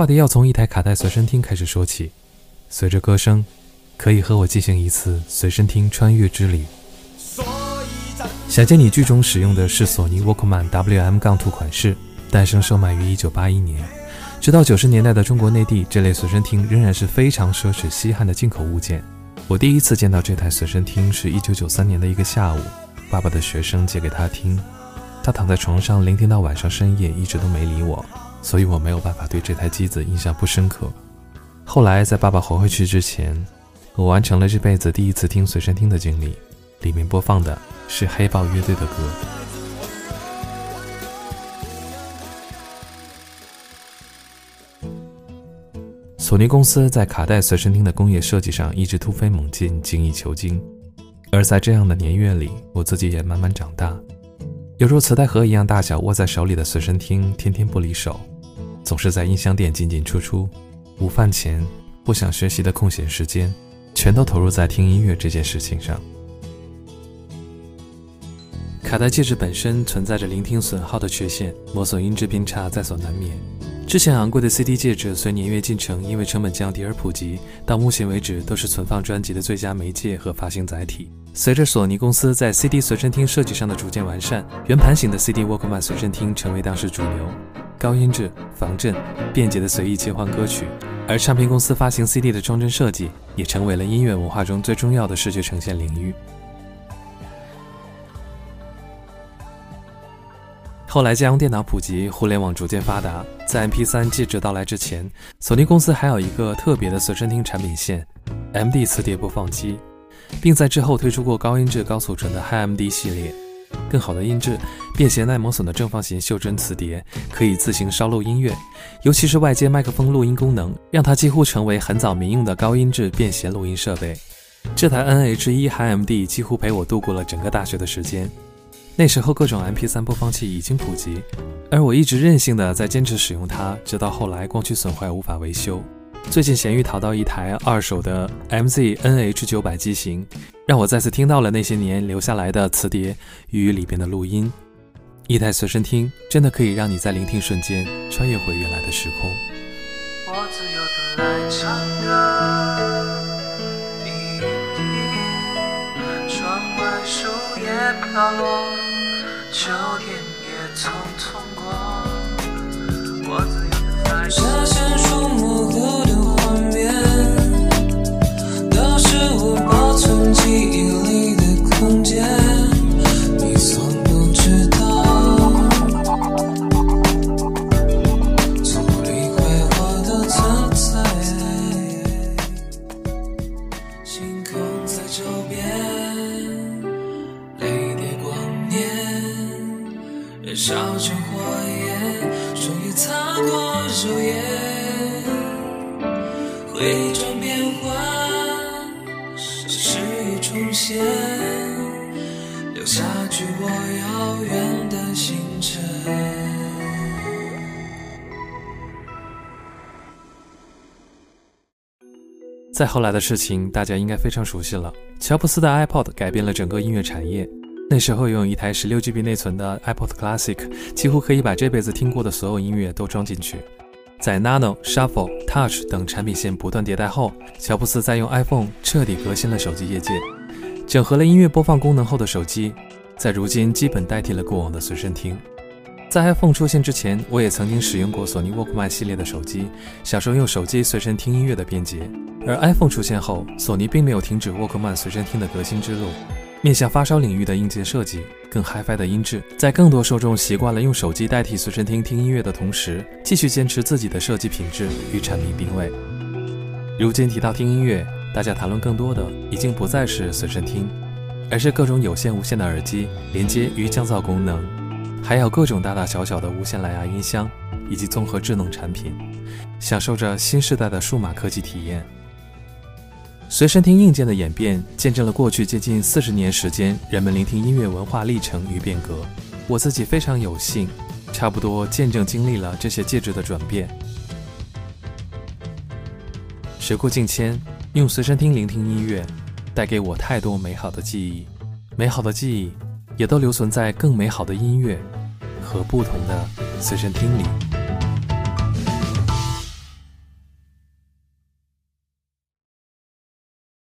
话题要从一台卡带随身听开始说起。随着歌声，可以和我进行一次随身听穿越之旅。想见你剧中使用的是索尼 Walkman WM-2 款式，诞生售卖于1981年。直到90年代的中国内地，这类随身听仍然是非常奢侈稀罕的进口物件。我第一次见到这台随身听是一九九三年的一个下午，爸爸的学生借给他听，他躺在床上聆听到晚上深夜，一直都没理我，所以我没有办法对这台机子印象不深刻。后来在爸爸活回去之前，我完成了这辈子第一次听随身听的经历，里面播放的。是黑豹乐队的歌。索尼公司在卡带随身听的工业设计上一直突飞猛进，精益求精。而在这样的年月里，我自己也慢慢长大。有如磁带盒一样大小握在手里的随身听，天天不离手，总是在音箱店进进出出。午饭前，不想学习的空闲时间，全都投入在听音乐这件事情上。卡带介质本身存在着聆听损耗的缺陷，磨损音质偏差在所难免。之前昂贵的 CD 介质随年月进程因为成本降低而普及，到目前为止都是存放专辑的最佳媒介和发行载体。随着索尼公司在 CD 随身听设计上的逐渐完善，圆盘型的 CD Walkman 随身听成为当时主流，高音质、防震、便捷的随意切换歌曲。而唱片公司发行 CD 的装帧设计也成为了音乐文化中最重要的视觉呈现领域。后来，家用电脑普及，互联网逐渐发达。在 MP3 介质到来之前，索尼公司还有一个特别的随身听产品线 ——MD 磁碟播放机，并在之后推出过高音质、高储存的 HiMD 系列。更好的音质、便携耐磨损的正方形袖珍磁碟，可以自行烧录音乐，尤其是外接麦克风录音功能，让它几乎成为很早民用的高音质便携录音设备。这台 NH1 HiMD 几乎陪我度过了整个大学的时间。那时候各种 MP3 播放器已经普及，而我一直任性的在坚持使用它，直到后来光驱损坏无法维修。最近闲鱼淘到一台二手的 MZ NH900 机型，让我再次听到了那些年留下来的磁碟与里边的录音。一台随身听真的可以让你在聆听瞬间穿越回原来的时空。我自由的来唱歌。窗外树叶飘落，秋天也匆匆燃烧成火焰终于擦过树叶伪装变幻是实与重现留下距我遥远的星辰再后来的事情大家应该非常熟悉了。乔布斯的 ipod 改变了整个音乐产业。那时候拥有一台 16GB 内存的 iPod Classic，几乎可以把这辈子听过的所有音乐都装进去。在 Nano、Shuffle、Touch 等产品线不断迭代后，乔布斯在用 iPhone 彻底革新了手机业界。整合了音乐播放功能后的手机，在如今基本代替了过往的随身听。在 iPhone 出现之前，我也曾经使用过索尼 Walkman 系列的手机，享受用手机随身听音乐的便捷。而 iPhone 出现后，索尼并没有停止 Walkman 随身听的革新之路，面向发烧领域的硬件设计，更 HiFi 的音质，在更多受众习惯了用手机代替随身听听音乐的同时，继续坚持自己的设计品质与产品定位。如今提到听音乐，大家谈论更多的已经不再是随身听，而是各种有线、无线的耳机连接与降噪功能。还有各种大大小小的无线蓝牙音箱，以及综合智能产品，享受着新时代的数码科技体验。随身听硬件的演变，见证了过去接近四十年时间人们聆听音乐文化历程与变革。我自己非常有幸，差不多见证经历了这些介质的转变。时过境迁，用随身听聆听音乐，带给我太多美好的记忆，美好的记忆。也都留存在更美好的音乐和不同的随身听里。